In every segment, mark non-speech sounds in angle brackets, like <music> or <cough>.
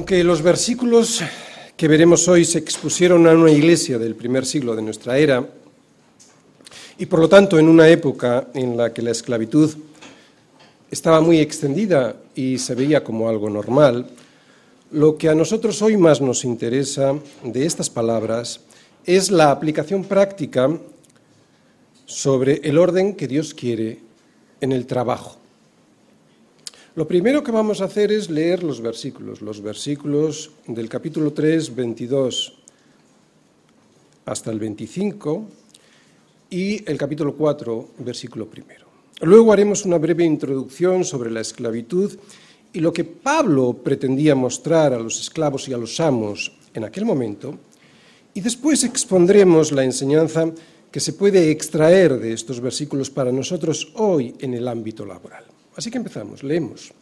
Aunque los versículos que veremos hoy se expusieron a una iglesia del primer siglo de nuestra era, y por lo tanto en una época en la que la esclavitud estaba muy extendida y se veía como algo normal, lo que a nosotros hoy más nos interesa de estas palabras es la aplicación práctica sobre el orden que Dios quiere en el trabajo. Lo primero que vamos a hacer es leer los versículos, los versículos del capítulo 3, 22 hasta el 25 y el capítulo 4, versículo primero. Luego haremos una breve introducción sobre la esclavitud y lo que Pablo pretendía mostrar a los esclavos y a los amos en aquel momento, y después expondremos la enseñanza que se puede extraer de estos versículos para nosotros hoy en el ámbito laboral. Así que empezamos, leemos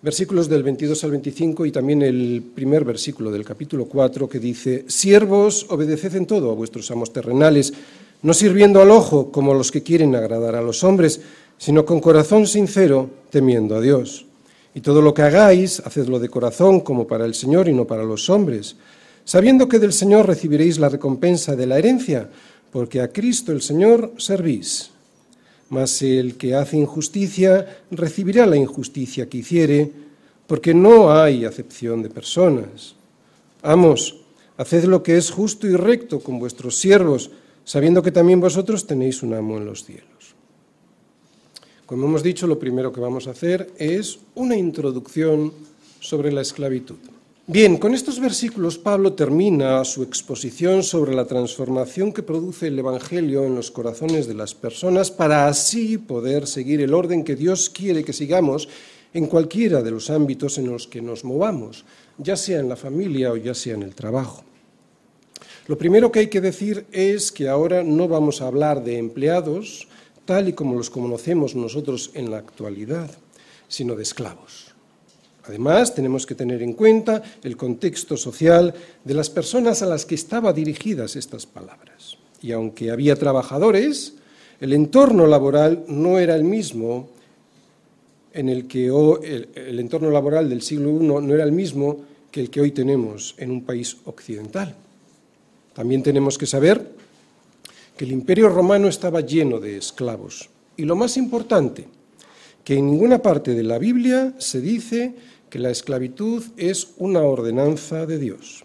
versículos del 22 al 25 y también el primer versículo del capítulo 4 que dice, Siervos, obedeced en todo a vuestros amos terrenales, no sirviendo al ojo como los que quieren agradar a los hombres, sino con corazón sincero, temiendo a Dios. Y todo lo que hagáis, hacedlo de corazón como para el Señor y no para los hombres, sabiendo que del Señor recibiréis la recompensa de la herencia, porque a Cristo el Señor servís. Mas el que hace injusticia recibirá la injusticia que hiciere, porque no hay acepción de personas. Amos, haced lo que es justo y recto con vuestros siervos, sabiendo que también vosotros tenéis un amo en los cielos. Como hemos dicho, lo primero que vamos a hacer es una introducción sobre la esclavitud. Bien, con estos versículos Pablo termina su exposición sobre la transformación que produce el Evangelio en los corazones de las personas para así poder seguir el orden que Dios quiere que sigamos en cualquiera de los ámbitos en los que nos movamos, ya sea en la familia o ya sea en el trabajo. Lo primero que hay que decir es que ahora no vamos a hablar de empleados tal y como los conocemos nosotros en la actualidad, sino de esclavos. Además, tenemos que tener en cuenta el contexto social de las personas a las que estaban dirigidas estas palabras. Y aunque había trabajadores, el entorno laboral no era el mismo en el que el, entorno laboral del siglo I no era el mismo que el que hoy tenemos en un país occidental. También tenemos que saber que el imperio romano estaba lleno de esclavos. Y lo más importante, que en ninguna parte de la Biblia se dice que la esclavitud es una ordenanza de Dios.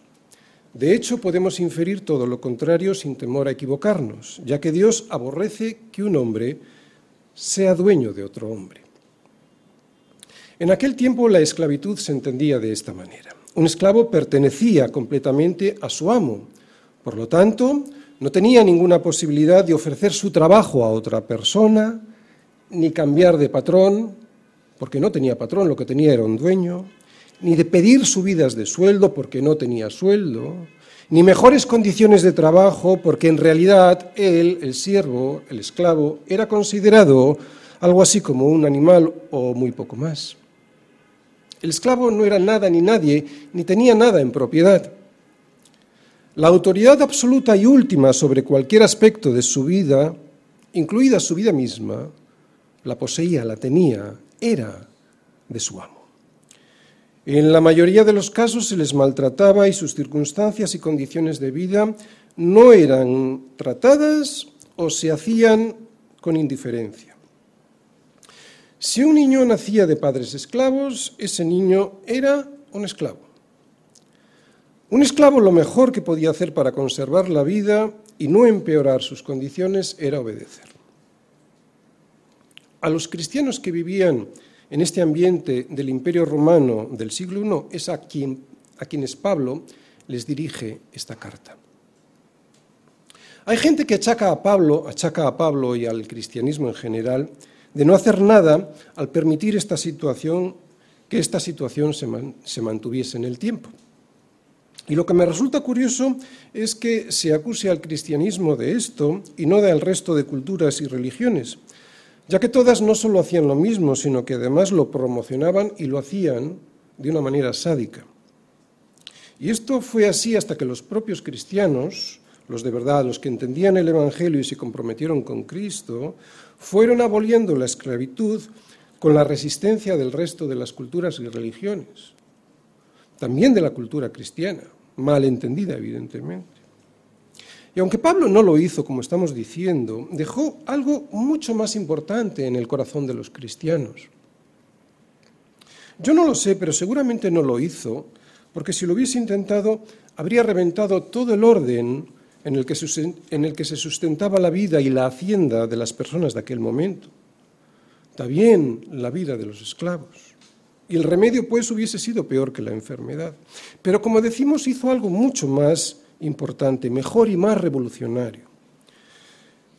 De hecho, podemos inferir todo lo contrario sin temor a equivocarnos, ya que Dios aborrece que un hombre sea dueño de otro hombre. En aquel tiempo la esclavitud se entendía de esta manera. Un esclavo pertenecía completamente a su amo, por lo tanto, no tenía ninguna posibilidad de ofrecer su trabajo a otra persona, ni cambiar de patrón, porque no tenía patrón, lo que tenía era un dueño, ni de pedir subidas de sueldo porque no tenía sueldo, ni mejores condiciones de trabajo porque en realidad él, el siervo, el esclavo, era considerado algo así como un animal o muy poco más. El esclavo no era nada ni nadie, ni tenía nada en propiedad. La autoridad absoluta y última sobre cualquier aspecto de su vida, incluida su vida misma, la poseía, la tenía era de su amo. En la mayoría de los casos se les maltrataba y sus circunstancias y condiciones de vida no eran tratadas o se hacían con indiferencia. Si un niño nacía de padres esclavos, ese niño era un esclavo. Un esclavo lo mejor que podía hacer para conservar la vida y no empeorar sus condiciones era obedecer a los cristianos que vivían en este ambiente del imperio romano del siglo I es a, quien, a quienes Pablo les dirige esta carta. Hay gente que achaca a Pablo, achaca a Pablo y al cristianismo en general de no hacer nada al permitir esta situación, que esta situación se, se mantuviese en el tiempo. Y lo que me resulta curioso es que se acuse al cristianismo de esto y no del resto de culturas y religiones, ya que todas no solo hacían lo mismo, sino que además lo promocionaban y lo hacían de una manera sádica. Y esto fue así hasta que los propios cristianos, los de verdad, los que entendían el Evangelio y se comprometieron con Cristo, fueron aboliendo la esclavitud con la resistencia del resto de las culturas y religiones. también de la cultura cristiana, mal entendida evidentemente. Y aunque Pablo no lo hizo, como estamos diciendo, dejó algo mucho más importante en el corazón de los cristianos. Yo no lo sé, pero seguramente no lo hizo, porque si lo hubiese intentado, habría reventado todo el orden en el, que se sustentaba la vida y la hacienda de las personas de aquel momento. También la vida de los esclavos. Y el remedio, pues, hubiese sido peor que la enfermedad. Pero, como decimos, hizo algo mucho más importante, mejor y más revolucionario.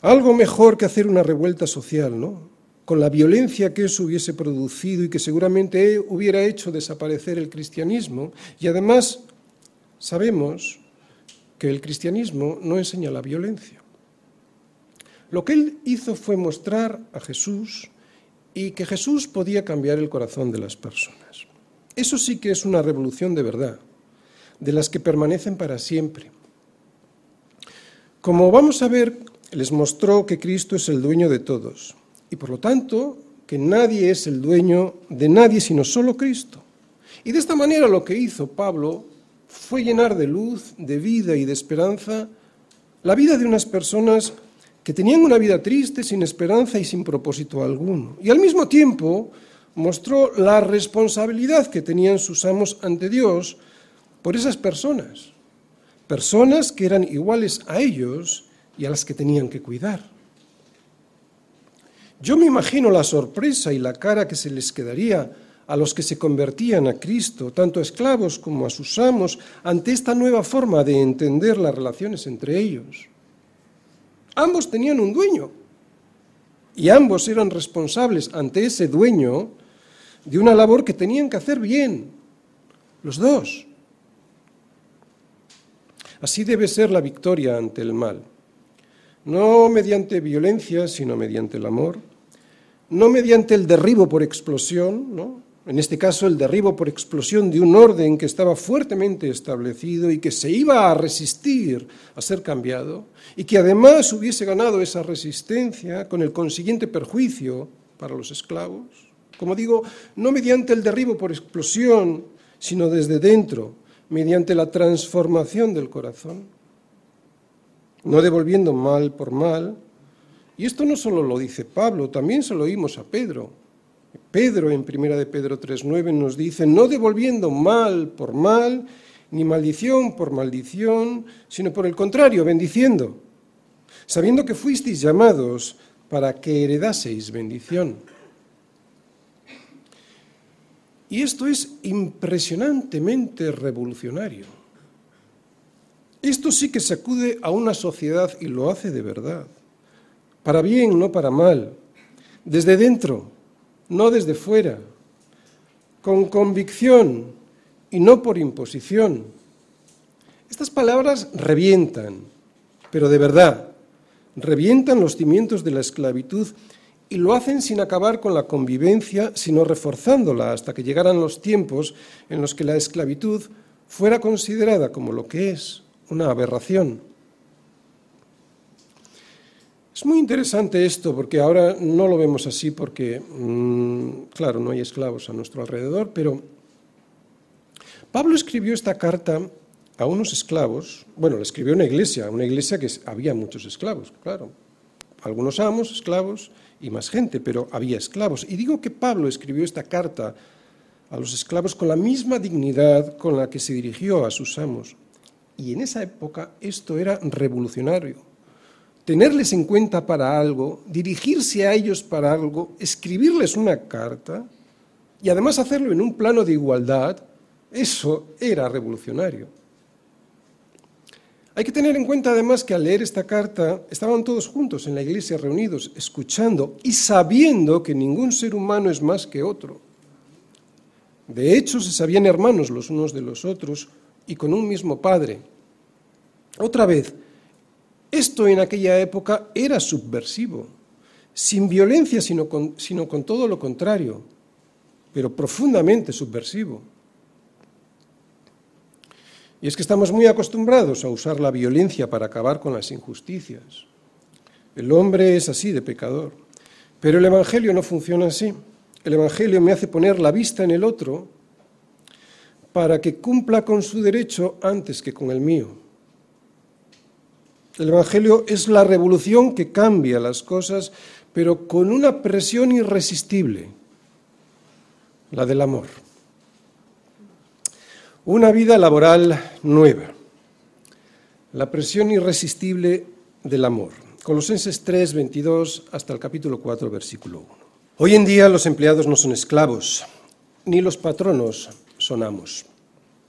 Algo mejor que hacer una revuelta social, ¿no? Con la violencia que eso hubiese producido y que seguramente hubiera hecho desaparecer el cristianismo. Y además, sabemos que el cristianismo no enseña la violencia. Lo que él hizo fue mostrar a Jesús y que Jesús podía cambiar el corazón de las personas. Eso sí que es una revolución de verdad, de las que permanecen para siempre. Como vamos a ver, les mostró que Cristo es el dueño de todos y por lo tanto que nadie es el dueño de nadie sino solo Cristo. Y de esta manera lo que hizo Pablo fue llenar de luz, de vida y de esperanza la vida de unas personas que tenían una vida triste, sin esperanza y sin propósito alguno. Y al mismo tiempo mostró la responsabilidad que tenían sus amos ante Dios por esas personas, personas que eran iguales a ellos y a las que tenían que cuidar. Yo me imagino la sorpresa y la cara que se les quedaría a los que se convertían a Cristo, tanto a esclavos como a sus amos, ante esta nueva forma de entender las relaciones entre ellos. Ambos tenían un dueño y ambos eran responsables ante ese dueño de una labor que tenían que hacer bien, los dos. Así debe ser la victoria ante el mal, no mediante violencia, sino mediante el amor, no mediante el derribo por explosión, ¿no? en este caso el derribo por explosión de un orden que estaba fuertemente establecido y que se iba a resistir a ser cambiado, y que además hubiese ganado esa resistencia con el consiguiente perjuicio para los esclavos. Como digo, no mediante el derribo por explosión, sino desde dentro, mediante la transformación del corazón, no devolviendo mal por mal. Y esto no solo lo dice Pablo, también se lo oímos a Pedro Pedro en primera de Pedro 3:9 nos dice, no devolviendo mal por mal, ni maldición por maldición, sino por el contrario, bendiciendo, sabiendo que fuisteis llamados para que heredaseis bendición. Y esto es impresionantemente revolucionario. Esto sí que sacude a una sociedad y lo hace de verdad, para bien, no para mal, desde dentro, no desde fuera, con convicción y no por imposición. Estas palabras revientan, pero de verdad, revientan los cimientos de la esclavitud y lo hacen sin acabar con la convivencia, sino reforzándola hasta que llegaran los tiempos en los que la esclavitud fuera considerada como lo que es, una aberración. Es muy interesante esto porque ahora no lo vemos así porque, mm, claro, no hay esclavos a nuestro alrededor, pero Pablo escribió esta carta a unos esclavos, bueno, la escribió una iglesia, una iglesia que había muchos esclavos, claro, algunos amos, esclavos y más gente, pero había esclavos. Y digo que Pablo escribió esta carta a los esclavos con la misma dignidad con la que se dirigió a sus amos. Y en esa época esto era revolucionario tenerles en cuenta para algo, dirigirse a ellos para algo, escribirles una carta y además hacerlo en un plano de igualdad, eso era revolucionario. Hay que tener en cuenta además que al leer esta carta estaban todos juntos en la iglesia reunidos, escuchando y sabiendo que ningún ser humano es más que otro. De hecho, se sabían hermanos los unos de los otros y con un mismo Padre. Otra vez, esto en aquella época era subversivo, sin violencia, sino con, sino con todo lo contrario, pero profundamente subversivo. Y es que estamos muy acostumbrados a usar la violencia para acabar con las injusticias. El hombre es así de pecador. Pero el Evangelio no funciona así. El Evangelio me hace poner la vista en el otro para que cumpla con su derecho antes que con el mío. El Evangelio es la revolución que cambia las cosas, pero con una presión irresistible, la del amor. Una vida laboral nueva, la presión irresistible del amor. Colosenses 3, 22 hasta el capítulo 4, versículo 1. Hoy en día los empleados no son esclavos, ni los patronos son amos.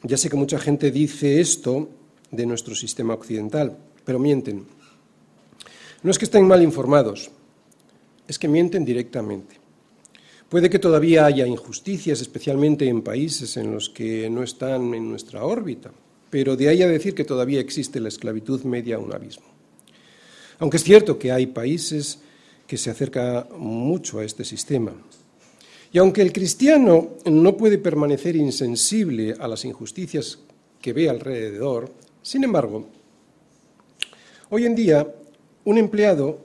Ya sé que mucha gente dice esto de nuestro sistema occidental, pero mienten. No es que estén mal informados, es que mienten directamente. Puede que todavía haya injusticias, especialmente en países en los que no están en nuestra órbita, pero de ahí a decir que todavía existe la esclavitud media un abismo. Aunque es cierto que hay países que se acerca mucho a este sistema. Y aunque el cristiano no puede permanecer insensible a las injusticias que ve alrededor, sin embargo, hoy en día un empleado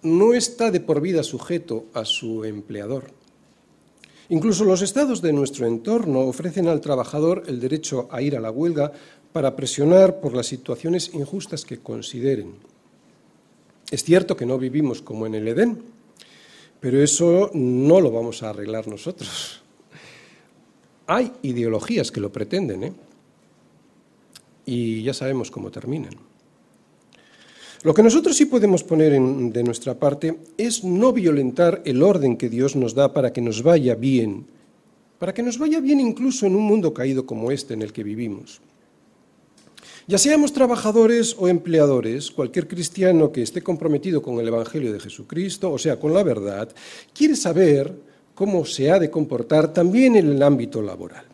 no está de por vida sujeto a su empleador. Incluso los estados de nuestro entorno ofrecen al trabajador el derecho a ir a la huelga para presionar por las situaciones injustas que consideren. Es cierto que no vivimos como en el Edén, pero eso no lo vamos a arreglar nosotros. Hay ideologías que lo pretenden, ¿eh? Y ya sabemos cómo terminan. Lo que nosotros sí podemos poner de nuestra parte es no violentar el orden que Dios nos da para que nos vaya bien, para que nos vaya bien incluso en un mundo caído como este en el que vivimos. Ya seamos trabajadores o empleadores, cualquier cristiano que esté comprometido con el Evangelio de Jesucristo, o sea, con la verdad, quiere saber cómo se ha de comportar también en el ámbito laboral.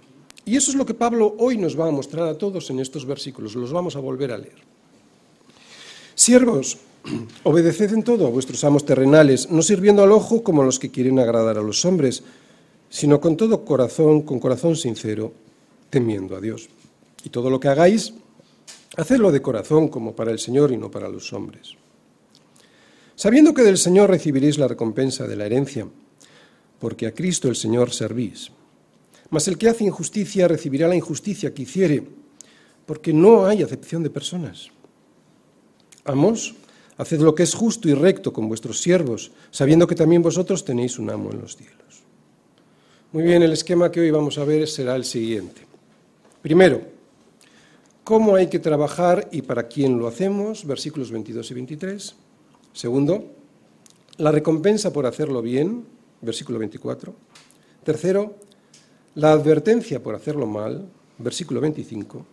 Y eso es lo que Pablo hoy nos va a mostrar a todos en estos versículos, los vamos a volver a leer. Siervos, <clears throat> obedeced en todo a vuestros amos terrenales, no sirviendo al ojo como los que quieren agradar a los hombres, sino con todo corazón, con corazón sincero, temiendo a Dios. Y todo lo que hagáis, Hacedlo de corazón como para el Señor y no para los hombres. Sabiendo que del Señor recibiréis la recompensa de la herencia, porque a Cristo el Señor servís. Mas el que hace injusticia recibirá la injusticia que hiciere, porque no hay acepción de personas. Amos, haced lo que es justo y recto con vuestros siervos, sabiendo que también vosotros tenéis un amo en los cielos. Muy bien, el esquema que hoy vamos a ver será el siguiente. Primero, cómo hay que trabajar y para quién lo hacemos, versículos 22 y 23. Segundo, la recompensa por hacerlo bien, versículo 24. Tercero, la advertencia por hacerlo mal, versículo 25.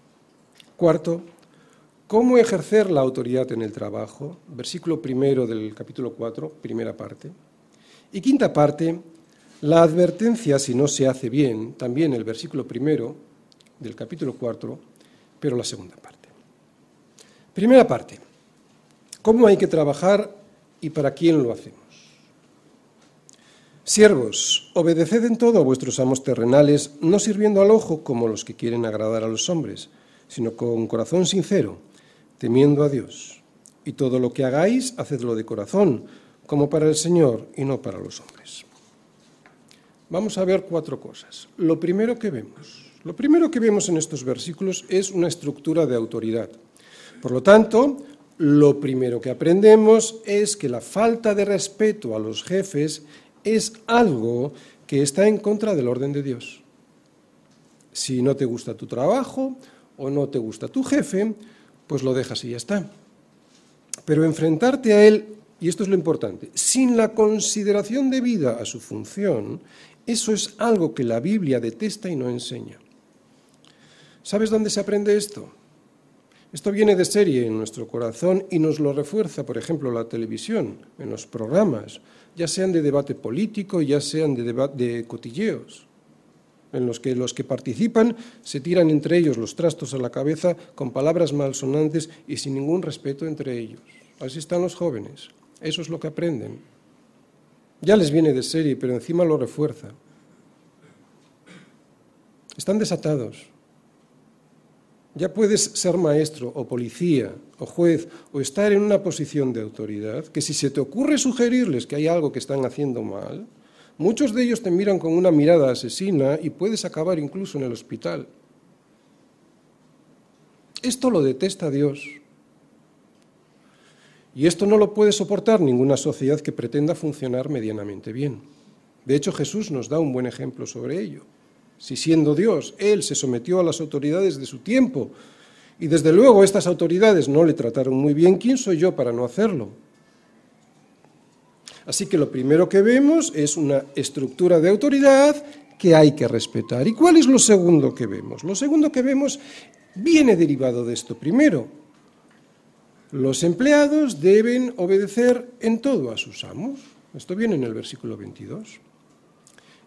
Cuarto, cómo ejercer la autoridad en el trabajo, versículo primero del capítulo 4, primera parte. Y quinta parte, la advertencia si no se hace bien, también el versículo primero del capítulo 4, pero la segunda parte. Primera parte, ¿cómo hay que trabajar y para quién lo hacemos? Siervos, obedeced en todo a vuestros amos terrenales, no sirviendo al ojo como los que quieren agradar a los hombres, sino con corazón sincero, temiendo a Dios. Y todo lo que hagáis, hacedlo de corazón, como para el Señor y no para los hombres. Vamos a ver cuatro cosas. Lo primero que vemos, lo primero que vemos en estos versículos es una estructura de autoridad. Por lo tanto, lo primero que aprendemos es que la falta de respeto a los jefes es algo que está en contra del orden de Dios. Si no te gusta tu trabajo o no te gusta tu jefe, pues lo dejas y ya está. Pero enfrentarte a él, y esto es lo importante, sin la consideración debida a su función, eso es algo que la Biblia detesta y no enseña. ¿Sabes dónde se aprende esto? Esto viene de serie en nuestro corazón y nos lo refuerza, por ejemplo, la televisión, en los programas, ya sean de debate político, ya sean de, de cotilleos, en los que los que participan se tiran entre ellos los trastos a la cabeza con palabras malsonantes y sin ningún respeto entre ellos. Así están los jóvenes. Eso es lo que aprenden. Ya les viene de serie, pero encima lo refuerza. Están desatados. Ya puedes ser maestro o policía o juez o estar en una posición de autoridad que si se te ocurre sugerirles que hay algo que están haciendo mal, muchos de ellos te miran con una mirada asesina y puedes acabar incluso en el hospital. Esto lo detesta Dios. Y esto no lo puede soportar ninguna sociedad que pretenda funcionar medianamente bien. De hecho, Jesús nos da un buen ejemplo sobre ello. Si siendo Dios, Él se sometió a las autoridades de su tiempo, y desde luego estas autoridades no le trataron muy bien, ¿quién soy yo para no hacerlo? Así que lo primero que vemos es una estructura de autoridad que hay que respetar. ¿Y cuál es lo segundo que vemos? Lo segundo que vemos viene derivado de esto primero. Los empleados deben obedecer en todo a sus amos. Esto viene en el versículo 22.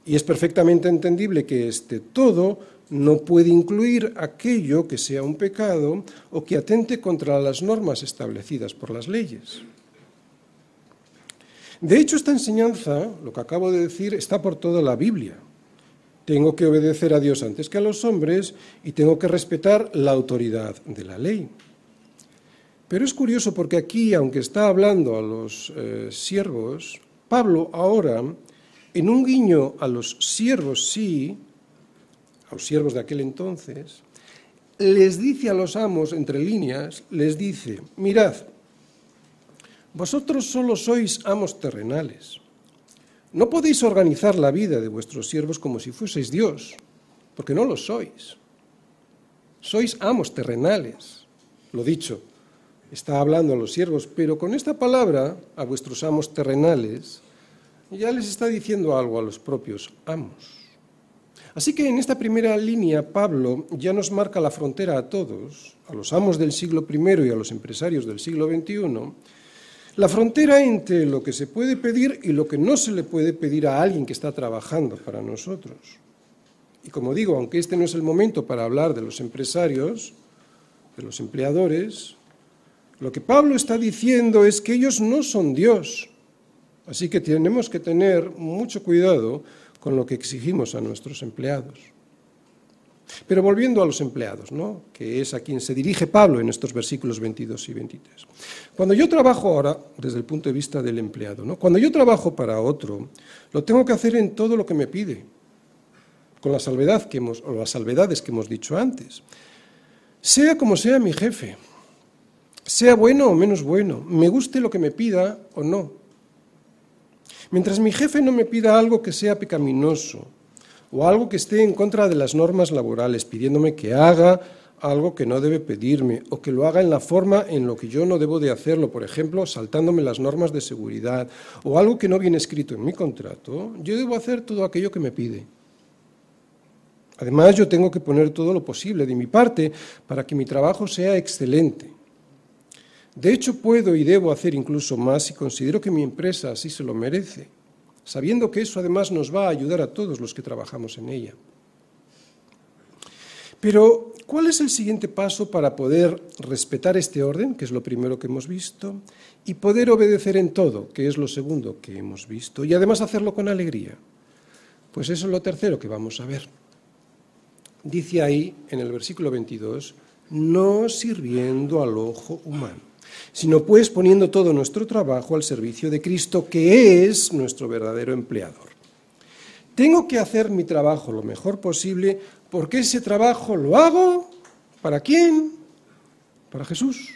Y es perfectamente entendible que este todo no puede incluir aquello que sea un pecado o que atente contra las normas establecidas por las leyes. De hecho, esta enseñanza, lo que acabo de decir, está por toda la Biblia. Tengo que obedecer a Dios antes que a los hombres y tengo que respetar la autoridad de la ley. Pero es curioso porque aquí, aunque está hablando a los eh, siervos, Pablo ahora, en un guiño a los siervos sí, a los siervos de aquel entonces, les dice a los amos, entre líneas, les dice, mirad, vosotros solo sois amos terrenales. No podéis organizar la vida de vuestros siervos como si fueseis Dios, porque no lo sois. Sois amos terrenales. Lo dicho, está hablando a los siervos, pero con esta palabra, a vuestros amos terrenales, ya les está diciendo algo a los propios amos. Así que en esta primera línea Pablo ya nos marca la frontera a todos, a los amos del siglo I y a los empresarios del siglo XXI, la frontera entre lo que se puede pedir y lo que no se le puede pedir a alguien que está trabajando para nosotros. Y como digo, aunque este no es el momento para hablar de los empresarios, de los empleadores, lo que Pablo está diciendo es que ellos no son Dios. Así que tenemos que tener mucho cuidado con lo que exigimos a nuestros empleados. Pero volviendo a los empleados, ¿no? que es a quien se dirige Pablo en estos versículos 22 y 23. Cuando yo trabajo ahora, desde el punto de vista del empleado, ¿no? cuando yo trabajo para otro, lo tengo que hacer en todo lo que me pide, con la salvedad que hemos, o las salvedades que hemos dicho antes. Sea como sea mi jefe, sea bueno o menos bueno, me guste lo que me pida o no, Mientras mi jefe no me pida algo que sea pecaminoso o algo que esté en contra de las normas laborales, pidiéndome que haga algo que no debe pedirme o que lo haga en la forma en lo que yo no debo de hacerlo, por ejemplo, saltándome las normas de seguridad o algo que no viene escrito en mi contrato, yo debo hacer todo aquello que me pide. Además, yo tengo que poner todo lo posible de mi parte para que mi trabajo sea excelente. De hecho, puedo y debo hacer incluso más y considero que mi empresa así se lo merece, sabiendo que eso además nos va a ayudar a todos los que trabajamos en ella. Pero, ¿cuál es el siguiente paso para poder respetar este orden, que es lo primero que hemos visto, y poder obedecer en todo, que es lo segundo que hemos visto, y además hacerlo con alegría? Pues eso es lo tercero que vamos a ver. Dice ahí, en el versículo 22, no sirviendo al ojo humano sino pues poniendo todo nuestro trabajo al servicio de Cristo, que es nuestro verdadero empleador. Tengo que hacer mi trabajo lo mejor posible porque ese trabajo lo hago para quién? Para Jesús.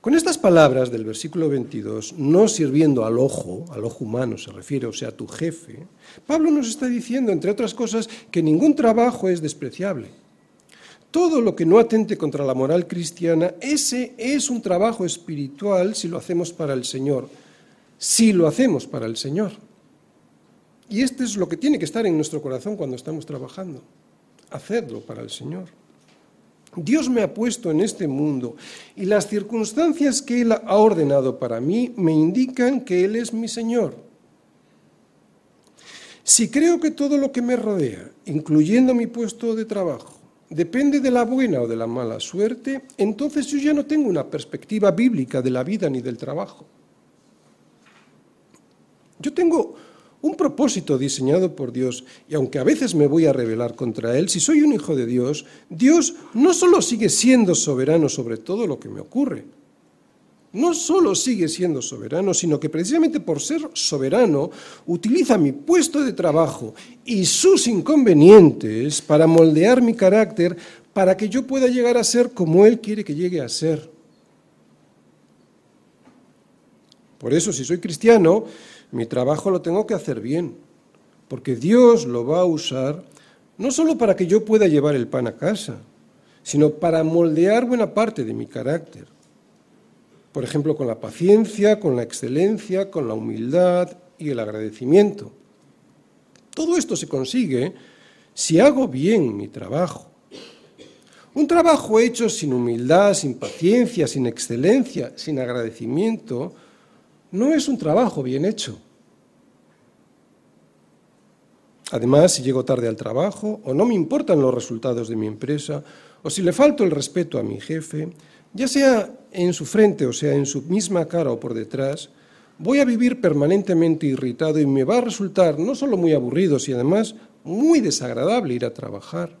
Con estas palabras del versículo 22, no sirviendo al ojo, al ojo humano se refiere, o sea, a tu jefe, Pablo nos está diciendo, entre otras cosas, que ningún trabajo es despreciable todo lo que no atente contra la moral cristiana, ese es un trabajo espiritual si lo hacemos para el Señor, si lo hacemos para el Señor. Y esto es lo que tiene que estar en nuestro corazón cuando estamos trabajando, hacerlo para el Señor. Dios me ha puesto en este mundo y las circunstancias que Él ha ordenado para mí me indican que Él es mi Señor. Si creo que todo lo que me rodea, incluyendo mi puesto de trabajo, depende de la buena o de la mala suerte, entonces yo ya no tengo una perspectiva bíblica de la vida ni del trabajo. Yo tengo un propósito diseñado por Dios y aunque a veces me voy a rebelar contra Él, si soy un hijo de Dios, Dios no solo sigue siendo soberano sobre todo lo que me ocurre, no solo sigue siendo soberano, sino que precisamente por ser soberano utiliza mi puesto de trabajo y sus inconvenientes para moldear mi carácter, para que yo pueda llegar a ser como Él quiere que llegue a ser. Por eso, si soy cristiano, mi trabajo lo tengo que hacer bien, porque Dios lo va a usar no solo para que yo pueda llevar el pan a casa, sino para moldear buena parte de mi carácter. Por ejemplo, con la paciencia, con la excelencia, con la humildad y el agradecimiento. Todo esto se consigue si hago bien mi trabajo. Un trabajo hecho sin humildad, sin paciencia, sin excelencia, sin agradecimiento, no es un trabajo bien hecho. Además, si llego tarde al trabajo, o no me importan los resultados de mi empresa, o si le falto el respeto a mi jefe, ya sea en su frente o sea en su misma cara o por detrás, voy a vivir permanentemente irritado y me va a resultar no solo muy aburrido, sino además muy desagradable ir a trabajar.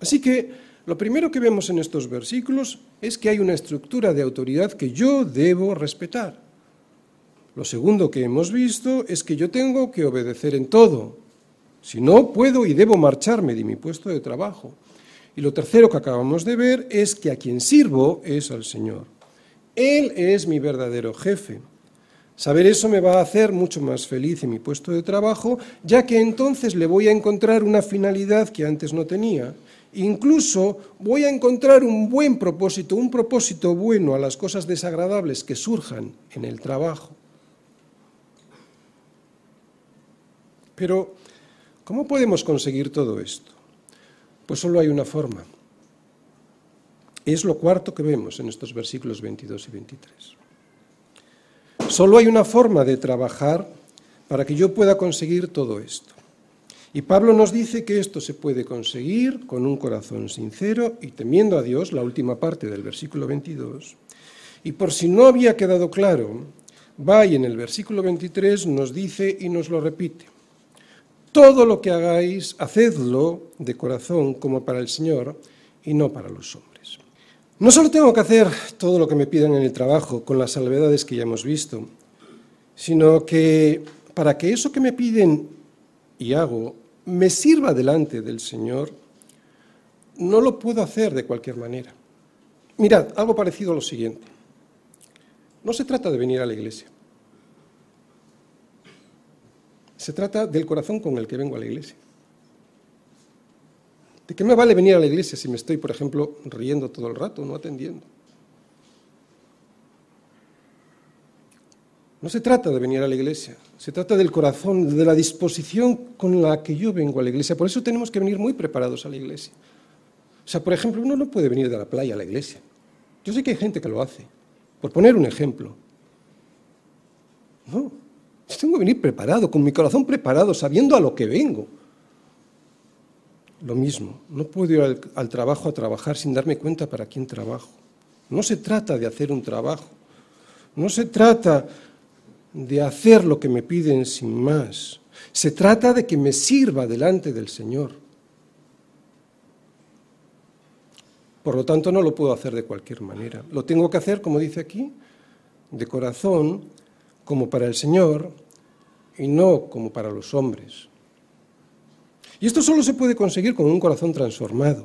Así que lo primero que vemos en estos versículos es que hay una estructura de autoridad que yo debo respetar. Lo segundo que hemos visto es que yo tengo que obedecer en todo. Si no, puedo y debo marcharme de mi puesto de trabajo. Y lo tercero que acabamos de ver es que a quien sirvo es al Señor. Él es mi verdadero jefe. Saber eso me va a hacer mucho más feliz en mi puesto de trabajo, ya que entonces le voy a encontrar una finalidad que antes no tenía. Incluso voy a encontrar un buen propósito, un propósito bueno a las cosas desagradables que surjan en el trabajo. Pero, ¿cómo podemos conseguir todo esto? Pues solo hay una forma. Es lo cuarto que vemos en estos versículos 22 y 23. Solo hay una forma de trabajar para que yo pueda conseguir todo esto. Y Pablo nos dice que esto se puede conseguir con un corazón sincero y temiendo a Dios, la última parte del versículo 22. Y por si no había quedado claro, va y en el versículo 23 nos dice y nos lo repite. Todo lo que hagáis, hacedlo de corazón como para el Señor y no para los hombres. No solo tengo que hacer todo lo que me pidan en el trabajo con las salvedades que ya hemos visto, sino que para que eso que me piden y hago me sirva delante del Señor, no lo puedo hacer de cualquier manera. Mirad, algo parecido a lo siguiente. No se trata de venir a la iglesia. Se trata del corazón con el que vengo a la iglesia. ¿De qué me vale venir a la iglesia si me estoy, por ejemplo, riendo todo el rato, no atendiendo? No se trata de venir a la iglesia, se trata del corazón, de la disposición con la que yo vengo a la iglesia. Por eso tenemos que venir muy preparados a la iglesia. O sea, por ejemplo, uno no puede venir de la playa a la iglesia. Yo sé que hay gente que lo hace, por poner un ejemplo. No, tengo que venir preparado, con mi corazón preparado, sabiendo a lo que vengo. Lo mismo, no puedo ir al, al trabajo a trabajar sin darme cuenta para quién trabajo. No se trata de hacer un trabajo, no se trata de hacer lo que me piden sin más. Se trata de que me sirva delante del Señor. Por lo tanto, no lo puedo hacer de cualquier manera. Lo tengo que hacer, como dice aquí, de corazón, como para el Señor y no como para los hombres. Y esto solo se puede conseguir con un corazón transformado.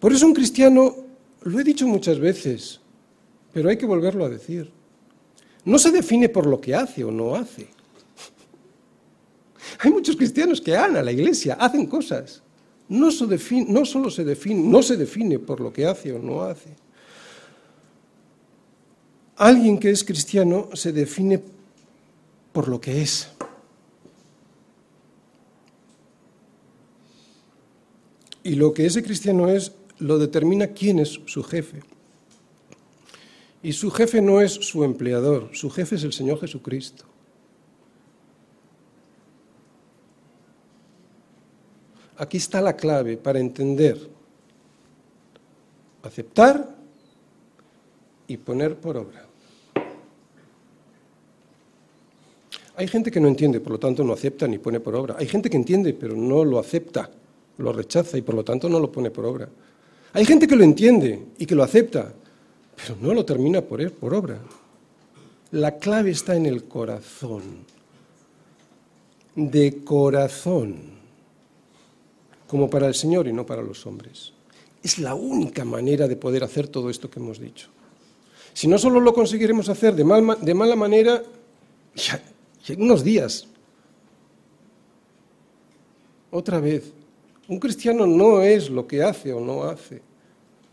Por eso un cristiano, lo he dicho muchas veces, pero hay que volverlo a decir, no se define por lo que hace o no hace. <laughs> Hay muchos cristianos que van a la iglesia, hacen cosas. No, se define, no solo se define, no se define por lo que hace o no hace. Alguien que es cristiano se define por lo que es. Y lo que ese cristiano es lo determina quién es su jefe. Y su jefe no es su empleador, su jefe es el Señor Jesucristo. Aquí está la clave para entender, aceptar y poner por obra. Hay gente que no entiende, por lo tanto no acepta ni pone por obra. Hay gente que entiende, pero no lo acepta, lo rechaza y por lo tanto no lo pone por obra. Hay gente que lo entiende y que lo acepta, pero no lo termina por, él, por obra. La clave está en el corazón. De corazón. como para el Señor y no para los hombres. Es la única manera de poder hacer todo esto que hemos dicho. Si no solo lo conseguiremos hacer de, de mala manera, ya, en unos días, otra vez, un cristiano no es lo que hace o no hace.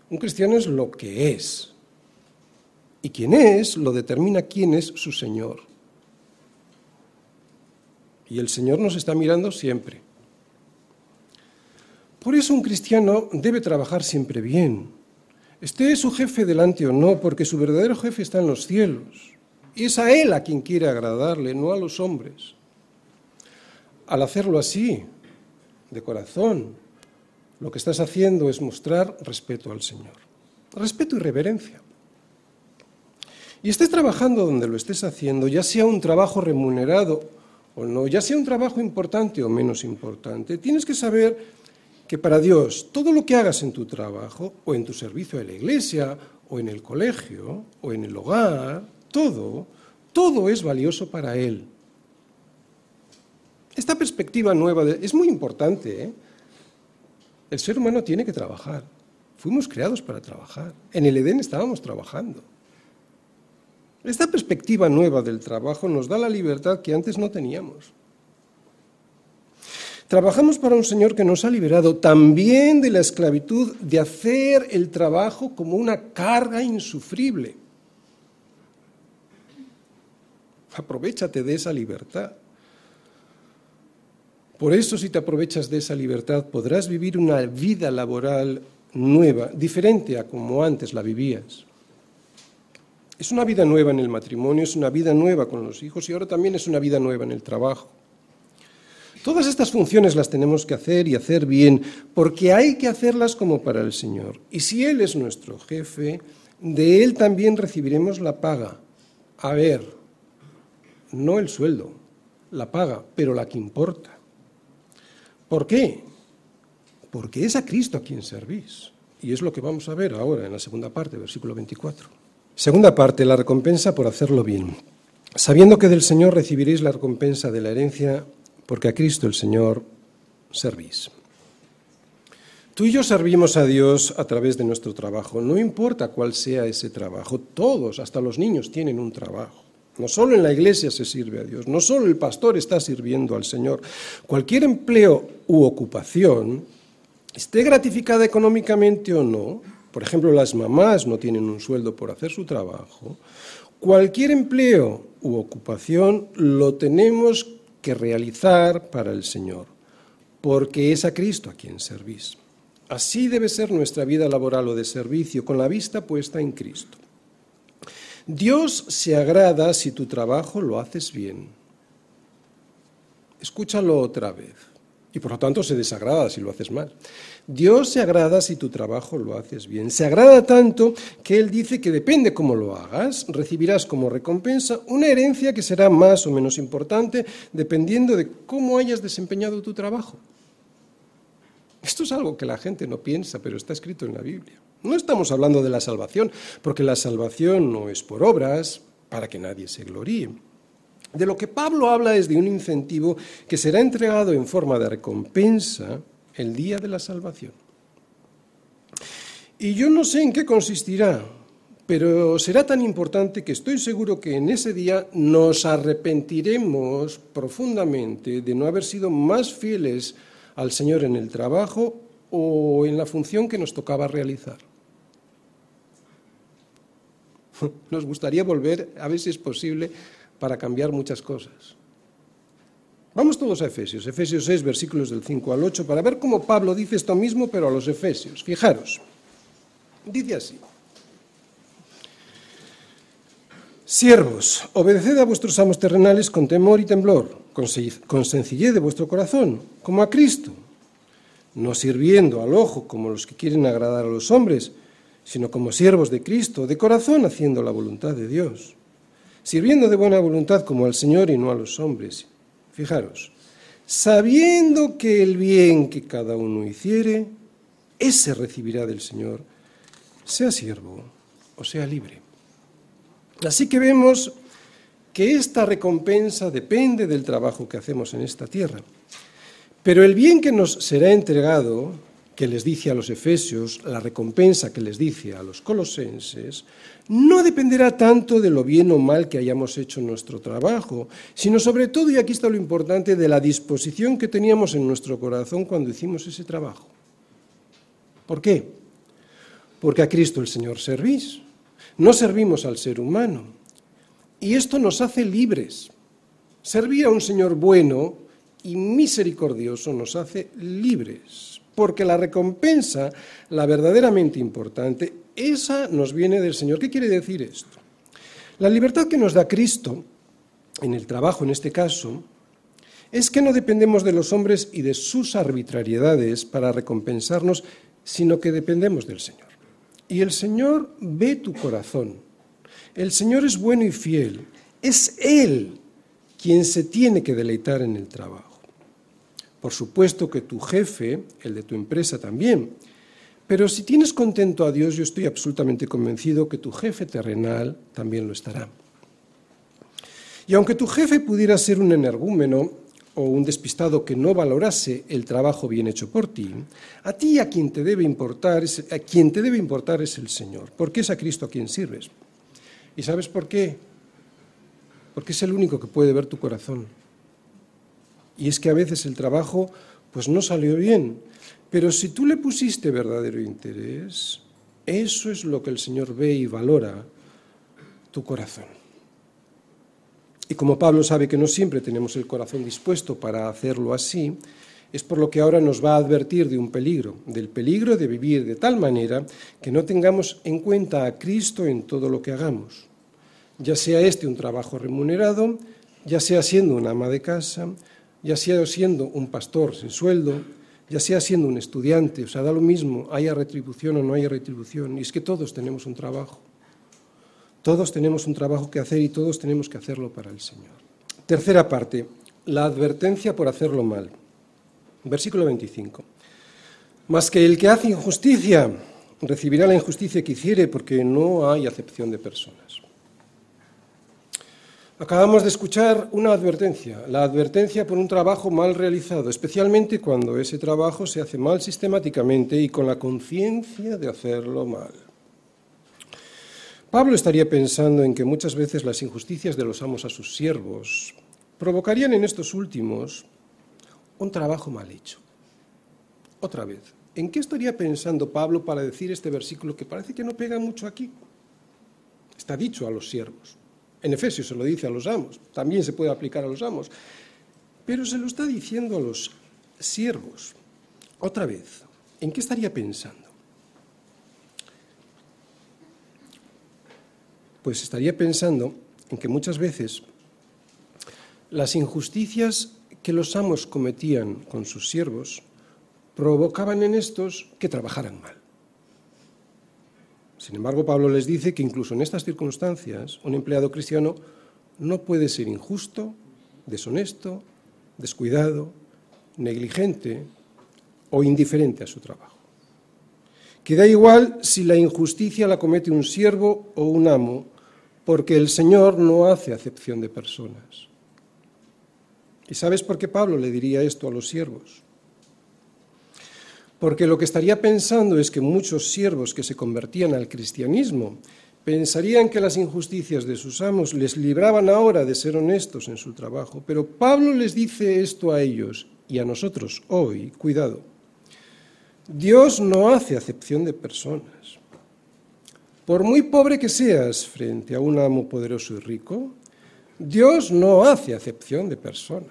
Un cristiano es lo que es. Y quien es lo determina quién es su Señor. Y el Señor nos está mirando siempre. Por eso un cristiano debe trabajar siempre bien. Esté su jefe delante o no, porque su verdadero jefe está en los cielos. Y es a Él a quien quiere agradarle, no a los hombres. Al hacerlo así, de corazón, lo que estás haciendo es mostrar respeto al Señor. Respeto y reverencia. Y estés trabajando donde lo estés haciendo, ya sea un trabajo remunerado o no, ya sea un trabajo importante o menos importante, tienes que saber que para Dios todo lo que hagas en tu trabajo o en tu servicio a la iglesia o en el colegio o en el hogar, todo, todo es valioso para Él. Esta perspectiva nueva es muy importante. ¿eh? El ser humano tiene que trabajar. Fuimos creados para trabajar. En el Edén estábamos trabajando. Esta perspectiva nueva del trabajo nos da la libertad que antes no teníamos. Trabajamos para un Señor que nos ha liberado también de la esclavitud de hacer el trabajo como una carga insufrible. Aprovechate de esa libertad. Por eso, si te aprovechas de esa libertad, podrás vivir una vida laboral nueva, diferente a como antes la vivías. Es una vida nueva en el matrimonio, es una vida nueva con los hijos y ahora también es una vida nueva en el trabajo. Todas estas funciones las tenemos que hacer y hacer bien, porque hay que hacerlas como para el Señor. Y si Él es nuestro jefe, de Él también recibiremos la paga. A ver, no el sueldo, la paga, pero la que importa. ¿Por qué? Porque es a Cristo a quien servís. Y es lo que vamos a ver ahora en la segunda parte, versículo 24. Segunda parte, la recompensa por hacerlo bien. Sabiendo que del Señor recibiréis la recompensa de la herencia, porque a Cristo el Señor servís. Tú y yo servimos a Dios a través de nuestro trabajo, no importa cuál sea ese trabajo, todos, hasta los niños, tienen un trabajo. No solo en la iglesia se sirve a Dios, no solo el pastor está sirviendo al Señor. Cualquier empleo u ocupación, esté gratificada económicamente o no, por ejemplo, las mamás no tienen un sueldo por hacer su trabajo, cualquier empleo u ocupación lo tenemos que realizar para el Señor, porque es a Cristo a quien servís. Así debe ser nuestra vida laboral o de servicio, con la vista puesta en Cristo. Dios se agrada si tu trabajo lo haces bien. Escúchalo otra vez. Y por lo tanto se desagrada si lo haces mal. Dios se agrada si tu trabajo lo haces bien. Se agrada tanto que Él dice que depende cómo lo hagas, recibirás como recompensa una herencia que será más o menos importante dependiendo de cómo hayas desempeñado tu trabajo. Esto es algo que la gente no piensa, pero está escrito en la Biblia. No estamos hablando de la salvación, porque la salvación no es por obras, para que nadie se gloríe. De lo que Pablo habla es de un incentivo que será entregado en forma de recompensa el día de la salvación. Y yo no sé en qué consistirá, pero será tan importante que estoy seguro que en ese día nos arrepentiremos profundamente de no haber sido más fieles al Señor en el trabajo o en la función que nos tocaba realizar. <laughs> Nos gustaría volver, a ver si es posible, para cambiar muchas cosas. Vamos todos a Efesios, Efesios 6, versículos del 5 al 8, para ver cómo Pablo dice esto mismo, pero a los Efesios. Fijaros, dice así. Siervos, obedeced a vuestros amos terrenales con temor y temblor, con sencillez de vuestro corazón, como a Cristo, no sirviendo al ojo como los que quieren agradar a los hombres, sino como siervos de Cristo, de corazón haciendo la voluntad de Dios, sirviendo de buena voluntad como al Señor y no a los hombres. Fijaros, sabiendo que el bien que cada uno hiciere, ese recibirá del Señor, sea siervo o sea libre. Así que vemos que esta recompensa depende del trabajo que hacemos en esta tierra. Pero el bien que nos será entregado, que les dice a los efesios, la recompensa que les dice a los colosenses, no dependerá tanto de lo bien o mal que hayamos hecho en nuestro trabajo, sino sobre todo, y aquí está lo importante, de la disposición que teníamos en nuestro corazón cuando hicimos ese trabajo. ¿Por qué? Porque a Cristo el Señor servís, no servimos al ser humano. Y esto nos hace libres. Servir a un Señor bueno y misericordioso nos hace libres, porque la recompensa, la verdaderamente importante, esa nos viene del Señor. ¿Qué quiere decir esto? La libertad que nos da Cristo, en el trabajo en este caso, es que no dependemos de los hombres y de sus arbitrariedades para recompensarnos, sino que dependemos del Señor. Y el Señor ve tu corazón. El Señor es bueno y fiel. Es Él quien se tiene que deleitar en el trabajo. Por supuesto que tu jefe, el de tu empresa también. Pero si tienes contento a Dios, yo estoy absolutamente convencido que tu jefe terrenal también lo estará. Y aunque tu jefe pudiera ser un energúmeno o un despistado que no valorase el trabajo bien hecho por ti, a ti a quien te debe importar es, a quien te debe importar es el Señor, porque es a Cristo a quien sirves. ¿Y sabes por qué? Porque es el único que puede ver tu corazón. Y es que a veces el trabajo pues no salió bien. Pero si tú le pusiste verdadero interés, eso es lo que el Señor ve y valora tu corazón. Y como Pablo sabe que no siempre tenemos el corazón dispuesto para hacerlo así, es por lo que ahora nos va a advertir de un peligro, del peligro de vivir de tal manera que no tengamos en cuenta a Cristo en todo lo que hagamos, ya sea este un trabajo remunerado, ya sea siendo una ama de casa, ya sea siendo un pastor sin sueldo, ya sea siendo un estudiante, o sea, da lo mismo, haya retribución o no haya retribución, y es que todos tenemos un trabajo. Todos tenemos un trabajo que hacer y todos tenemos que hacerlo para el Señor. Tercera parte, la advertencia por hacerlo mal. Versículo 25. Más que el que hace injusticia recibirá la injusticia que hiciere, porque no hay acepción de personas. Acabamos de escuchar una advertencia, la advertencia por un trabajo mal realizado, especialmente cuando ese trabajo se hace mal sistemáticamente y con la conciencia de hacerlo mal. Pablo estaría pensando en que muchas veces las injusticias de los amos a sus siervos provocarían en estos últimos un trabajo mal hecho. Otra vez, ¿en qué estaría pensando Pablo para decir este versículo que parece que no pega mucho aquí? Está dicho a los siervos. En Efesios se lo dice a los amos, también se puede aplicar a los amos, pero se lo está diciendo a los siervos. Otra vez, ¿en qué estaría pensando? Pues estaría pensando en que muchas veces las injusticias que los amos cometían con sus siervos provocaban en estos que trabajaran mal. Sin embargo, Pablo les dice que incluso en estas circunstancias un empleado cristiano no puede ser injusto, deshonesto, descuidado, negligente o indiferente a su trabajo. Que da igual si la injusticia la comete un siervo o un amo, porque el Señor no hace acepción de personas. ¿Y sabes por qué Pablo le diría esto a los siervos? Porque lo que estaría pensando es que muchos siervos que se convertían al cristianismo pensarían que las injusticias de sus amos les libraban ahora de ser honestos en su trabajo. Pero Pablo les dice esto a ellos y a nosotros hoy, cuidado. Dios no hace acepción de personas. Por muy pobre que seas frente a un amo poderoso y rico, Dios no hace acepción de personas.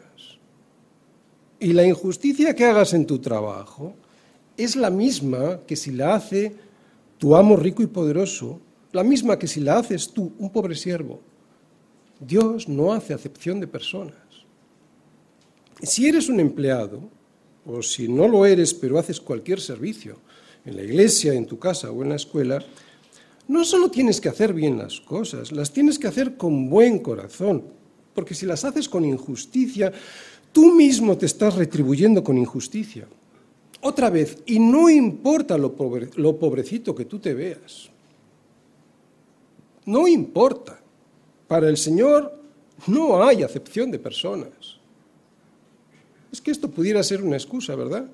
Y la injusticia que hagas en tu trabajo es la misma que si la hace tu amo rico y poderoso, la misma que si la haces tú, un pobre siervo. Dios no hace acepción de personas. Si eres un empleado, o si no lo eres, pero haces cualquier servicio, en la iglesia, en tu casa o en la escuela, no solo tienes que hacer bien las cosas, las tienes que hacer con buen corazón, porque si las haces con injusticia, tú mismo te estás retribuyendo con injusticia. Otra vez, y no importa lo, pobrecito que tú te veas, no importa. Para el Señor no hay acepción de personas. Es que esto pudiera ser una excusa, ¿verdad?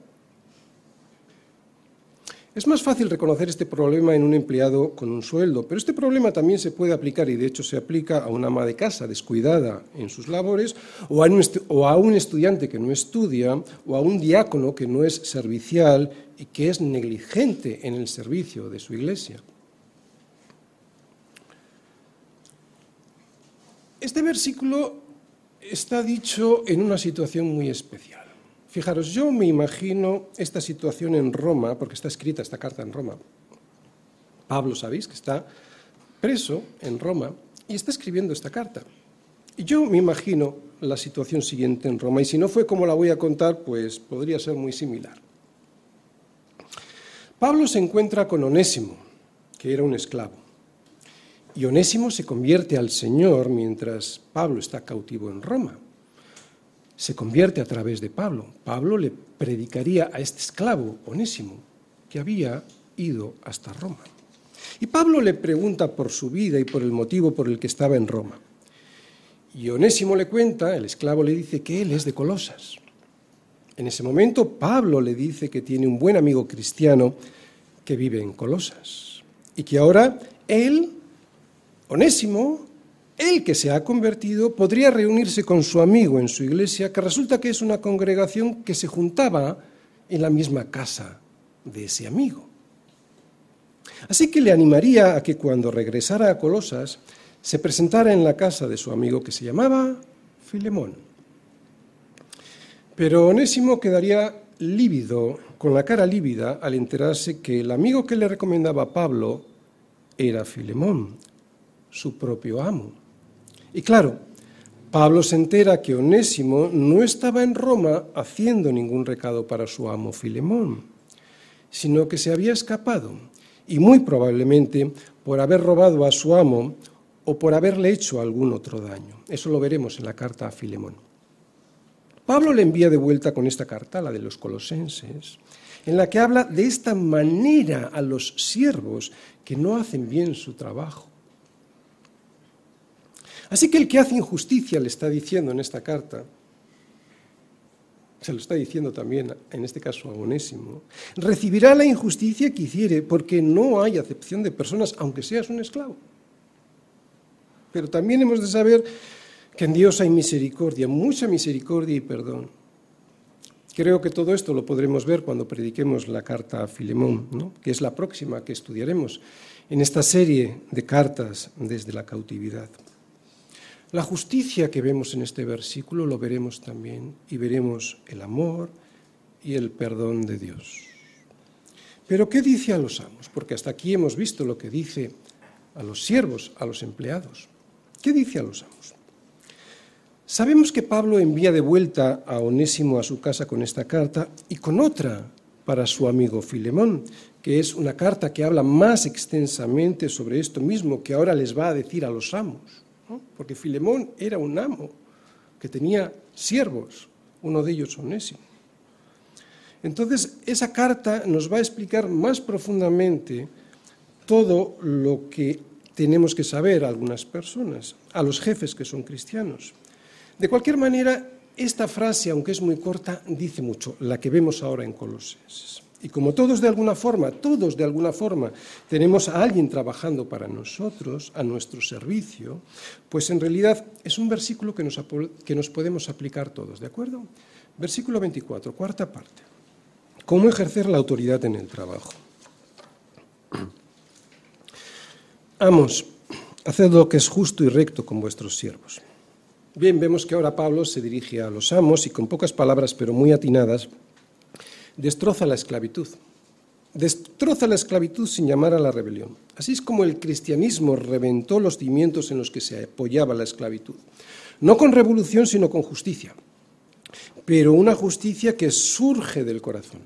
Es más fácil reconocer este problema en un empleado con un sueldo, pero este problema también se puede aplicar y de hecho se aplica a una ama de casa descuidada en sus labores o a, un, estudiante que no estudia o a un diácono que no es servicial y que es negligente en el servicio de su iglesia. Este versículo está dicho en una situación muy especial. Fijaros, yo me imagino esta situación en Roma, porque está escrita esta carta en Roma. Pablo, sabéis, que está preso en Roma y está escribiendo esta carta. Y yo me imagino la situación siguiente en Roma, y si no fue como la voy a contar, pues podría ser muy similar. Pablo se encuentra con Onésimo, que era un esclavo. Y Onésimo se convierte al Señor mientras Pablo está cautivo en Roma se convierte a través de Pablo. Pablo le predicaría a este esclavo, Onésimo, que había ido hasta Roma. Y Pablo le pregunta por su vida y por el motivo por el que estaba en Roma. Y Onésimo le cuenta, el esclavo le dice que él es de Colosas. En ese momento Pablo le dice que tiene un buen amigo cristiano que vive en Colosas y que ahora él, Onésimo, él que se ha convertido podría reunirse con su amigo en su iglesia, que resulta que es una congregación que se juntaba en la misma casa de ese amigo. Así que le animaría a que cuando regresara a Colosas se presentara en la casa de su amigo que se llamaba Filemón. Pero Onésimo quedaría lívido, con la cara lívida, al enterarse que el amigo que le recomendaba a Pablo era Filemón, su propio amo. Y claro, Pablo se entera que Onésimo no estaba en Roma haciendo ningún recado para su amo Filemón, sino que se había escapado, y muy probablemente por haber robado a su amo o por haberle hecho algún otro daño. Eso lo veremos en la carta a Filemón. Pablo le envía de vuelta con esta carta, la de los colosenses, en la que habla de esta manera a los siervos que no hacen bien su trabajo. Así que el que hace injusticia le está diciendo en esta carta, se lo está diciendo también en este caso a Onésimo, recibirá la injusticia que hiciere porque no hay acepción de personas, aunque seas un esclavo. Pero también hemos de saber que en Dios hay misericordia, mucha misericordia y perdón. Creo que todo esto lo podremos ver cuando prediquemos la carta a Filemón, que es la próxima que estudiaremos en esta serie de cartas desde la cautividad. La justicia que vemos en este versículo lo veremos también y veremos el amor y el perdón de Dios. Pero ¿qué dice a los amos? Porque hasta aquí hemos visto lo que dice a los siervos, a los empleados. ¿Qué dice a los amos? Sabemos que Pablo envía de vuelta a Onésimo a su casa con esta carta y con otra para su amigo Filemón, que es una carta que habla más extensamente sobre esto mismo que ahora les va a decir a los amos porque Filemón era un amo que tenía siervos, uno de ellos Onésimo. Entonces, esa carta nos va a explicar más profundamente todo lo que tenemos que saber a algunas personas, a los jefes que son cristianos. De cualquier manera, esta frase, aunque es muy corta, dice mucho, la que vemos ahora en Colosenses. Y como todos de alguna forma, todos de alguna forma tenemos a alguien trabajando para nosotros, a nuestro servicio, pues en realidad es un versículo que nos, podemos aplicar todos, ¿de acuerdo? Versículo 24, cuarta parte. ¿Cómo ejercer la autoridad en el trabajo? <clears throat> Amos, haced lo que es justo y recto con vuestros siervos. Bien, vemos que ahora Pablo se dirige a los amos y con pocas palabras, pero muy atinadas, destroza la esclavitud. Destroza la esclavitud sin llamar a la rebelión. Así es como el cristianismo reventó los cimientos en los que se apoyaba la esclavitud. No con revolución, sino con justicia. Pero una justicia que surge del corazón.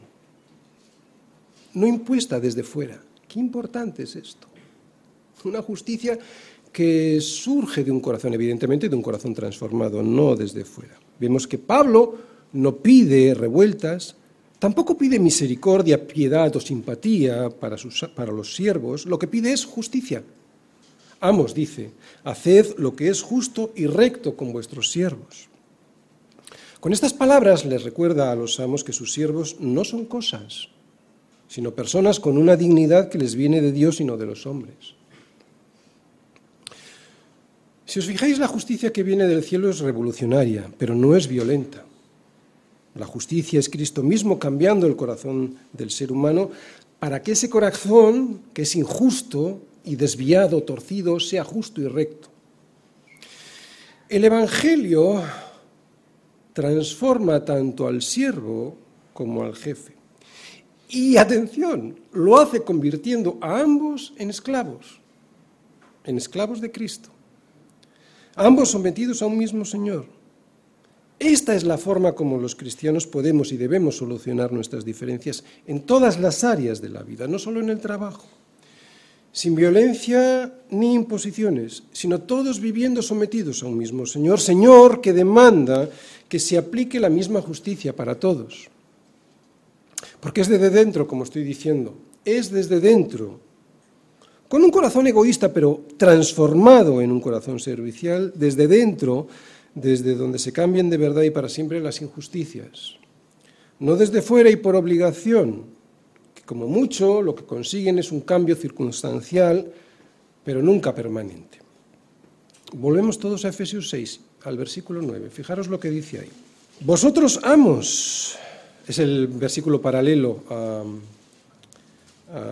No impuesta desde fuera. Qué importante es esto. Una justicia que surge de un corazón, evidentemente de un corazón transformado, no desde fuera. Vemos que Pablo no pide revueltas, Tampoco pide misericordia, piedad o simpatía para, los siervos, lo que pide es justicia. Amos dice, haced lo que es justo y recto con vuestros siervos. Con estas palabras les recuerda a los amos que sus siervos no son cosas, sino personas con una dignidad que les viene de Dios y no de los hombres. Si os fijáis, la justicia que viene del cielo es revolucionaria, pero no es violenta. La justicia es Cristo mismo cambiando el corazón del ser humano para que ese corazón, que es injusto y desviado, torcido, sea justo y recto. El Evangelio transforma tanto al siervo como al jefe. Y atención, lo hace convirtiendo a ambos en esclavos, en esclavos de Cristo. Ambos sometidos a un mismo Señor. Esta es la forma como los cristianos podemos y debemos solucionar nuestras diferencias en todas las áreas de la vida, no solo en el trabajo. Sin violencia ni imposiciones, sino todos viviendo sometidos a un mismo Señor, Señor que demanda que se aplique la misma justicia para todos. Porque es desde dentro, como estoy diciendo, es desde dentro, con un corazón egoísta, pero transformado en un corazón servicial, desde dentro desde donde se cambien de verdad y para siempre las injusticias. No desde fuera y por obligación, que como mucho lo que consiguen es un cambio circunstancial, pero nunca permanente. Volvemos todos a Efesios 6, al versículo 9. Fijaros lo que dice ahí. Vosotros amos, es el versículo paralelo a,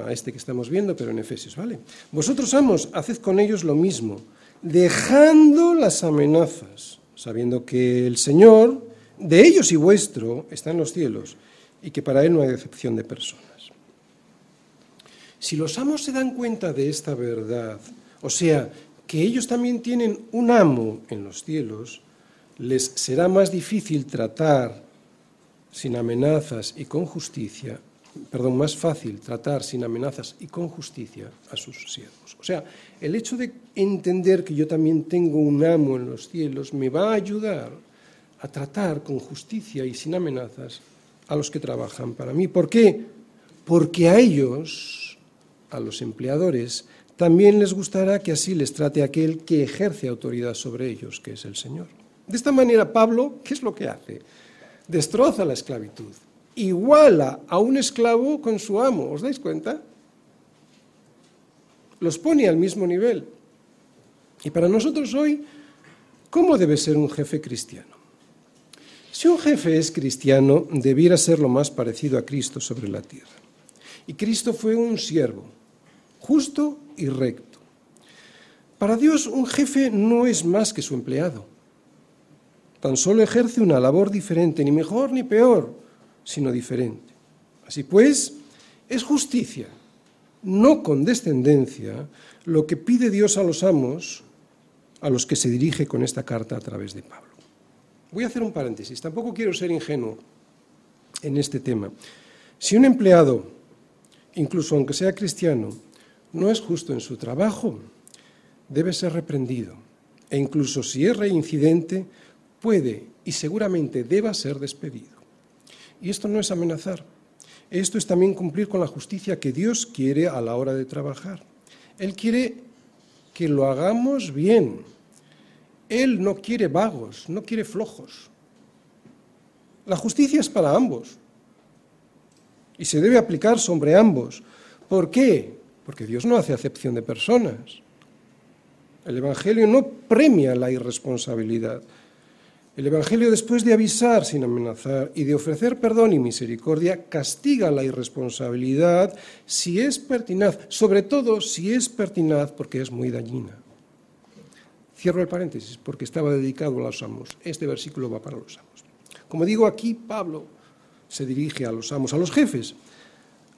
a este que estamos viendo, pero en Efesios, ¿vale? Vosotros amos, haced con ellos lo mismo, dejando las amenazas sabiendo que el Señor, de ellos y vuestro, está en los cielos y que para Él no hay excepción de personas. Si los amos se dan cuenta de esta verdad, o sea, que ellos también tienen un amo en los cielos, les será más difícil tratar sin amenazas y con justicia perdón, más fácil tratar sin amenazas y con justicia a sus siervos. O sea, el hecho de entender que yo también tengo un amo en los cielos me va a ayudar a tratar con justicia y sin amenazas a los que trabajan para mí. ¿Por qué? Porque a ellos, a los empleadores, también les gustará que así les trate aquel que ejerce autoridad sobre ellos, que es el Señor. De esta manera, Pablo, ¿qué es lo que hace? Destroza la esclavitud iguala a un esclavo con su amo, ¿os dais cuenta? Los pone al mismo nivel. Y para nosotros hoy, ¿cómo debe ser un jefe cristiano? Si un jefe es cristiano, debiera ser lo más parecido a Cristo sobre la tierra. Y Cristo fue un siervo, justo y recto. Para Dios un jefe no es más que su empleado. Tan solo ejerce una labor diferente, ni mejor ni peor, sino diferente. Así pues, es justicia, no condescendencia, lo que pide Dios a los amos a los que se dirige con esta carta a través de Pablo. Voy a hacer un paréntesis, tampoco quiero ser ingenuo en este tema. Si un empleado, incluso aunque sea cristiano, no es justo en su trabajo, debe ser reprendido. E incluso si es reincidente, puede y seguramente deba ser despedido. Y esto no es amenazar. Esto es también cumplir con la justicia que Dios quiere a la hora de trabajar. Él quiere que lo hagamos bien. Él no quiere vagos, no quiere flojos. La justicia es para ambos y se debe aplicar sobre ambos. ¿Por qué? Porque Dios no hace acepción de personas. El Evangelio no premia la irresponsabilidad. El Evangelio, después de avisar sin amenazar y de ofrecer perdón y misericordia, castiga la irresponsabilidad si es pertinaz, sobre todo si es pertinaz porque es muy dañina. Cierro el paréntesis porque estaba dedicado a los amos. Este versículo va para los amos. Como digo, aquí Pablo se dirige a los amos, a los jefes.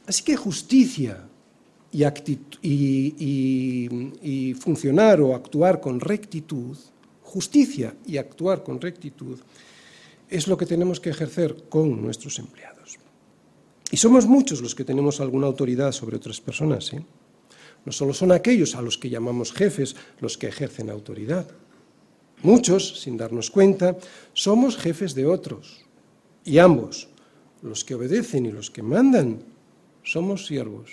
Así que justicia y, y funcionar o actuar con rectitud justicia y actuar con rectitud es lo que tenemos que ejercer con nuestros empleados. Y somos muchos los que tenemos alguna autoridad sobre otras personas. ¿eh? No solo son aquellos a los que llamamos jefes los que ejercen autoridad. Muchos, sin darnos cuenta, somos jefes de otros. Y ambos, los que obedecen y los que mandan, somos siervos.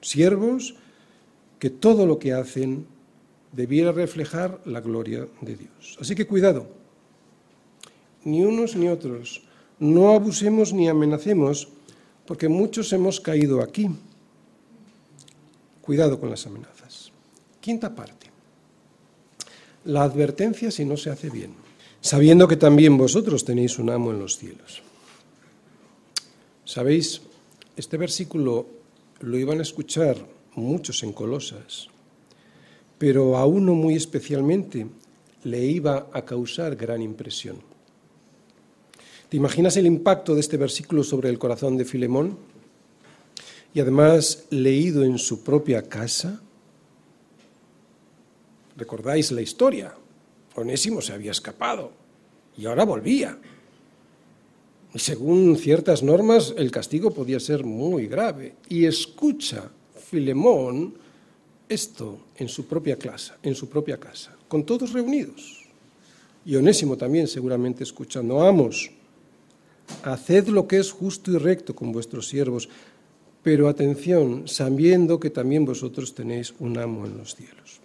Siervos que todo lo que hacen debiera reflejar la gloria de Dios. Así que cuidado. ni unos ni otros. No abusemos ni amenacemos, porque muchos hemos caído aquí. Cuidado con las amenazas. Quinta parte. La advertencia si no se hace bien, sabiendo que también vosotros tenéis un amo en los cielos. Sabéis, este versículo lo iban a escuchar muchos en Colosas, pero a uno muy especialmente le iba a causar gran impresión. ¿Te imaginas el impacto de este versículo sobre el corazón de Filemón? Y además leído en su propia casa. ¿Recordáis la historia? Onésimo se había escapado y ahora volvía. Y según ciertas normas, el castigo podía ser muy grave. Y escucha Filemón esto en su propia casa, en su propia casa, con todos reunidos. Y Onésimo también seguramente escuchando, amos, haced lo que es justo y recto con vuestros siervos, pero atención, sabiendo que también vosotros tenéis un amo en los cielos.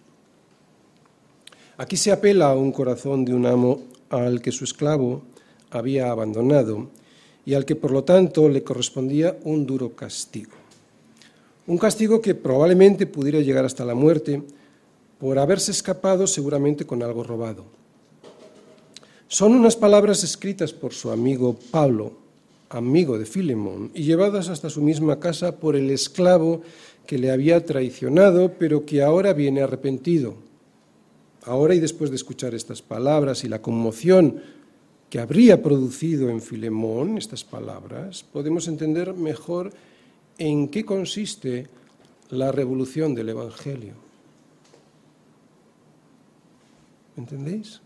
Aquí se apela a un corazón de un amo al que su esclavo había abandonado y al que por lo tanto le correspondía un duro castigo. Un castigo que probablemente pudiera llegar hasta la muerte por haberse escapado seguramente con algo robado. Son unas palabras escritas por su amigo Pablo, amigo de Filemón, y llevadas hasta su misma casa por el esclavo que le había traicionado, pero que ahora viene arrepentido. Ahora y después de escuchar estas palabras y la conmoción que habría producido en Filemón estas palabras, podemos entender mejor en qué consiste la revolución del Evangelio. ¿Entendéis?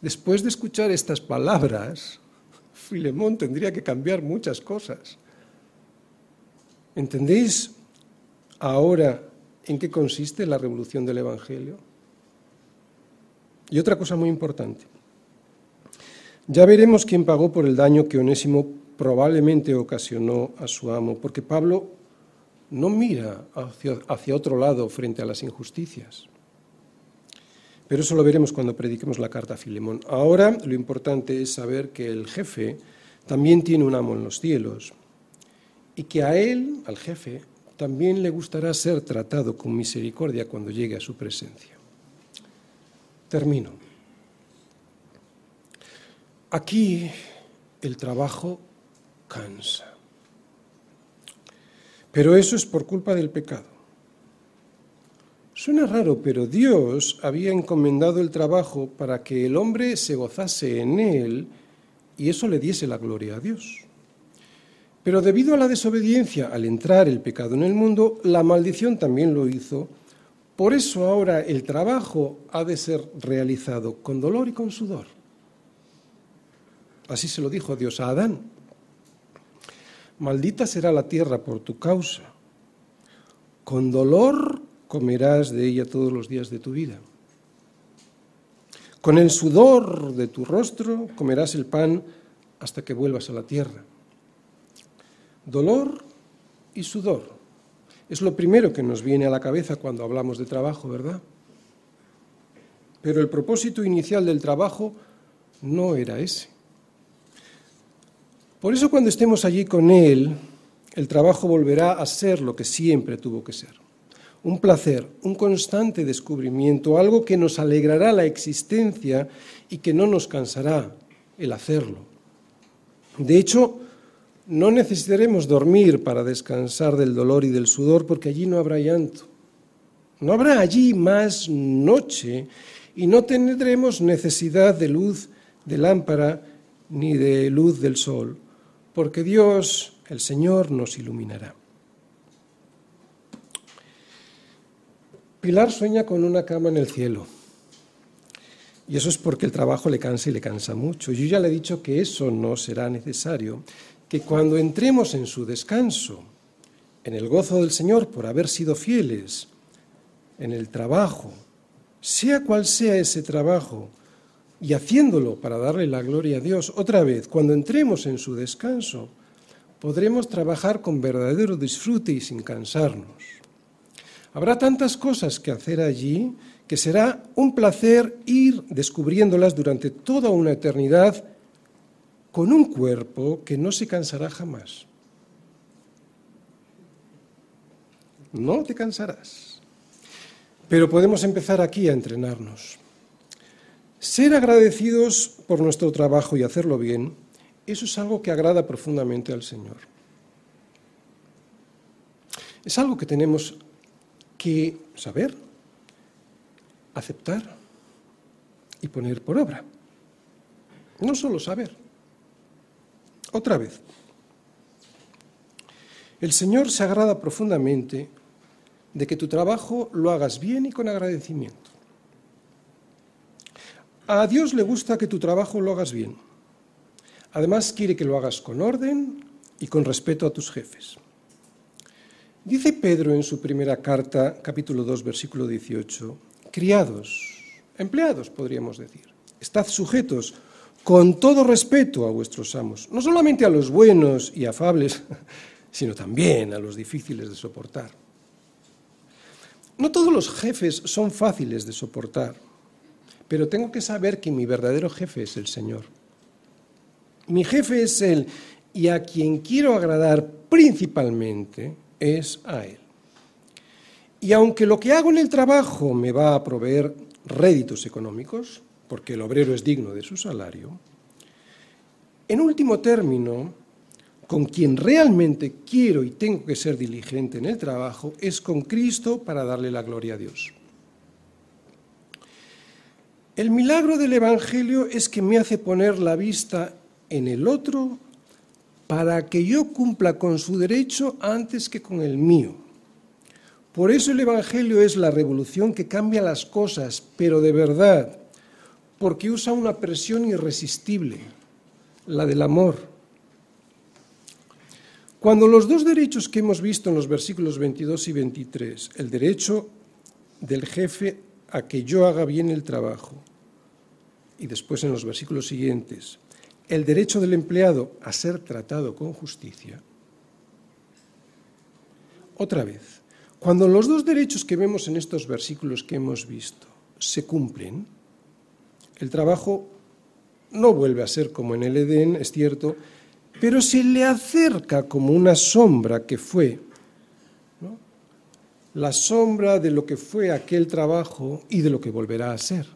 Después de escuchar estas palabras, <laughs> Filemón tendría que cambiar muchas cosas. ¿Entendéis ahora en qué consiste la revolución del Evangelio? Y otra cosa muy importante. Ya veremos quién pagó por el daño que Onésimo probablemente ocasionó a su amo, porque Pablo no mira hacia, otro lado frente a las injusticias. Pero eso lo veremos cuando prediquemos la carta a Filemón. Ahora lo importante es saber que el jefe también tiene un amo en los cielos y que a él, al jefe, también le gustará ser tratado con misericordia cuando llegue a su presencia. Termino. Aquí el trabajo cansa. Pero eso es por culpa del pecado. Suena raro, pero Dios había encomendado el trabajo para que el hombre se gozase en él y eso le diese la gloria a Dios. Pero debido a la desobediencia al entrar el pecado en el mundo, la maldición también lo hizo. Por eso ahora el trabajo ha de ser realizado con dolor y con sudor. Así se lo dijo Dios a Adán maldita será la tierra por tu causa. Con dolor comerás de ella todos los días de tu vida. Con el sudor de tu rostro comerás el pan hasta que vuelvas a la tierra. Dolor y sudor. Es lo primero que nos viene a la cabeza cuando hablamos de trabajo, ¿verdad? Pero el propósito inicial del trabajo no era ese. Por eso cuando estemos allí con Él, el trabajo volverá a ser lo que siempre tuvo que ser. Un placer, un constante descubrimiento, algo que nos alegrará la existencia y que no nos cansará el hacerlo. De hecho, no necesitaremos dormir para descansar del dolor y del sudor porque allí no habrá llanto. No habrá allí más noche y no tendremos necesidad de luz de lámpara ni de luz del sol porque Dios, el Señor, nos iluminará. Pilar sueña con una cama en el cielo. Y eso es porque el trabajo le cansa y le cansa mucho. Yo ya le he dicho que eso no será necesario, que cuando entremos en su descanso, en el gozo del Señor por haber sido fieles, en el trabajo, sea cual sea ese trabajo, y haciéndolo para darle la gloria a Dios, otra vez, cuando entremos en su descanso, podremos trabajar con verdadero disfrute y sin cansarnos. Habrá tantas cosas que hacer allí que será un placer ir descubriéndolas durante toda una eternidad con un cuerpo que no se cansará jamás. No te cansarás. Pero podemos empezar aquí a entrenarnos. Ser agradecidos por nuestro trabajo y hacerlo bien, eso es algo que agrada profundamente al Señor. Es algo que tenemos que saber, aceptar y poner por obra. No solo saber. Otra vez. El Señor se agrada profundamente de que tu trabajo lo hagas bien y con agradecimiento. A Dios le gusta que tu trabajo lo hagas bien. Además quiere que lo hagas con orden y con respeto a tus jefes. Dice Pedro en su primera carta, capítulo 2, versículo 18, criados, empleados podríamos decir, estad sujetos con todo respeto a vuestros amos, no solamente a los buenos y afables, <laughs> sino también a los difíciles de soportar. No todos los jefes son fáciles de soportar, pero tengo que saber que mi verdadero jefe es el Señor. Mi jefe es Él y a quien quiero agradar principalmente es a Él. Y aunque lo que hago en el trabajo me va a proveer réditos económicos, porque el obrero es digno de su salario, en último término, con quien realmente quiero y tengo que ser diligente en el trabajo es con Cristo para darle la gloria a Dios. El milagro del Evangelio es que me hace poner la vista en el otro para que yo cumpla con su derecho antes que con el mío. Por eso el Evangelio es la revolución que cambia las cosas, pero de verdad, porque usa una presión irresistible, la del amor. Cuando los dos derechos que hemos visto en los versículos 22 y 23, el derecho del jefe a que yo haga bien el trabajo, y después en los versículos siguientes, el derecho del empleado a ser tratado con justicia. Otra vez, cuando los dos derechos que vemos en estos versículos que hemos visto se cumplen, el trabajo no vuelve a ser como en el Edén, es cierto, pero se le acerca como una sombra que fue, la sombra de lo que fue aquel trabajo y de lo que volverá a ser.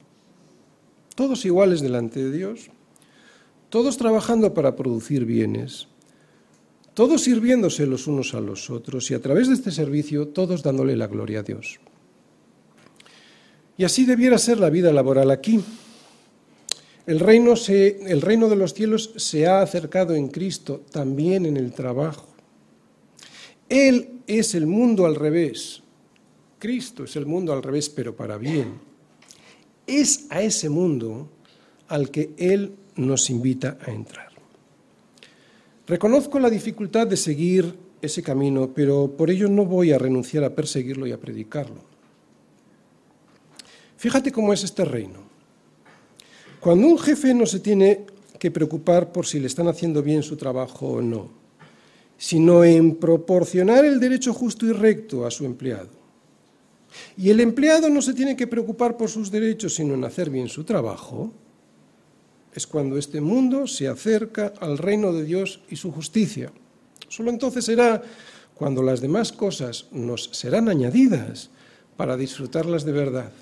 Todos iguales delante de Dios, todos trabajando para producir bienes, todos sirviéndose los unos a los otros y a través de este servicio todos dándole la gloria a Dios. Y así debiera ser la vida laboral aquí. El reino, el reino de los cielos se ha acercado en Cristo también en el trabajo. Él es el mundo al revés. Cristo es el mundo al revés, pero para bien. Es a ese mundo al que Él nos invita a entrar. Reconozco la dificultad de seguir ese camino, pero por ello no voy a renunciar a perseguirlo y a predicarlo. Fíjate cómo es este reino. Cuando un jefe no se tiene que preocupar por si le están haciendo bien su trabajo o no, sino en proporcionar el derecho justo y recto a su empleado. Y el empleado no se tiene que preocupar por sus derechos, sino en hacer bien su trabajo, es cuando este mundo se acerca al reino de Dios y su justicia. Solo entonces será cuando las demás cosas nos serán añadidas para disfrutarlas de verdad.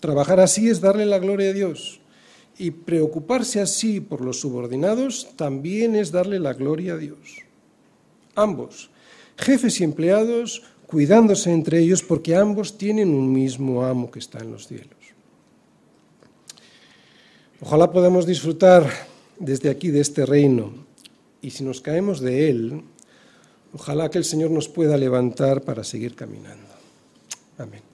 Trabajar así es darle la gloria a Dios y preocuparse así por los subordinados también es darle la gloria a Dios. Ambos, jefes y empleados, cuidándose entre ellos porque ambos tienen un mismo amo que está en los cielos. Ojalá podamos disfrutar desde aquí de este reino y si nos caemos de él, ojalá que el Señor nos pueda levantar para seguir caminando. Amén.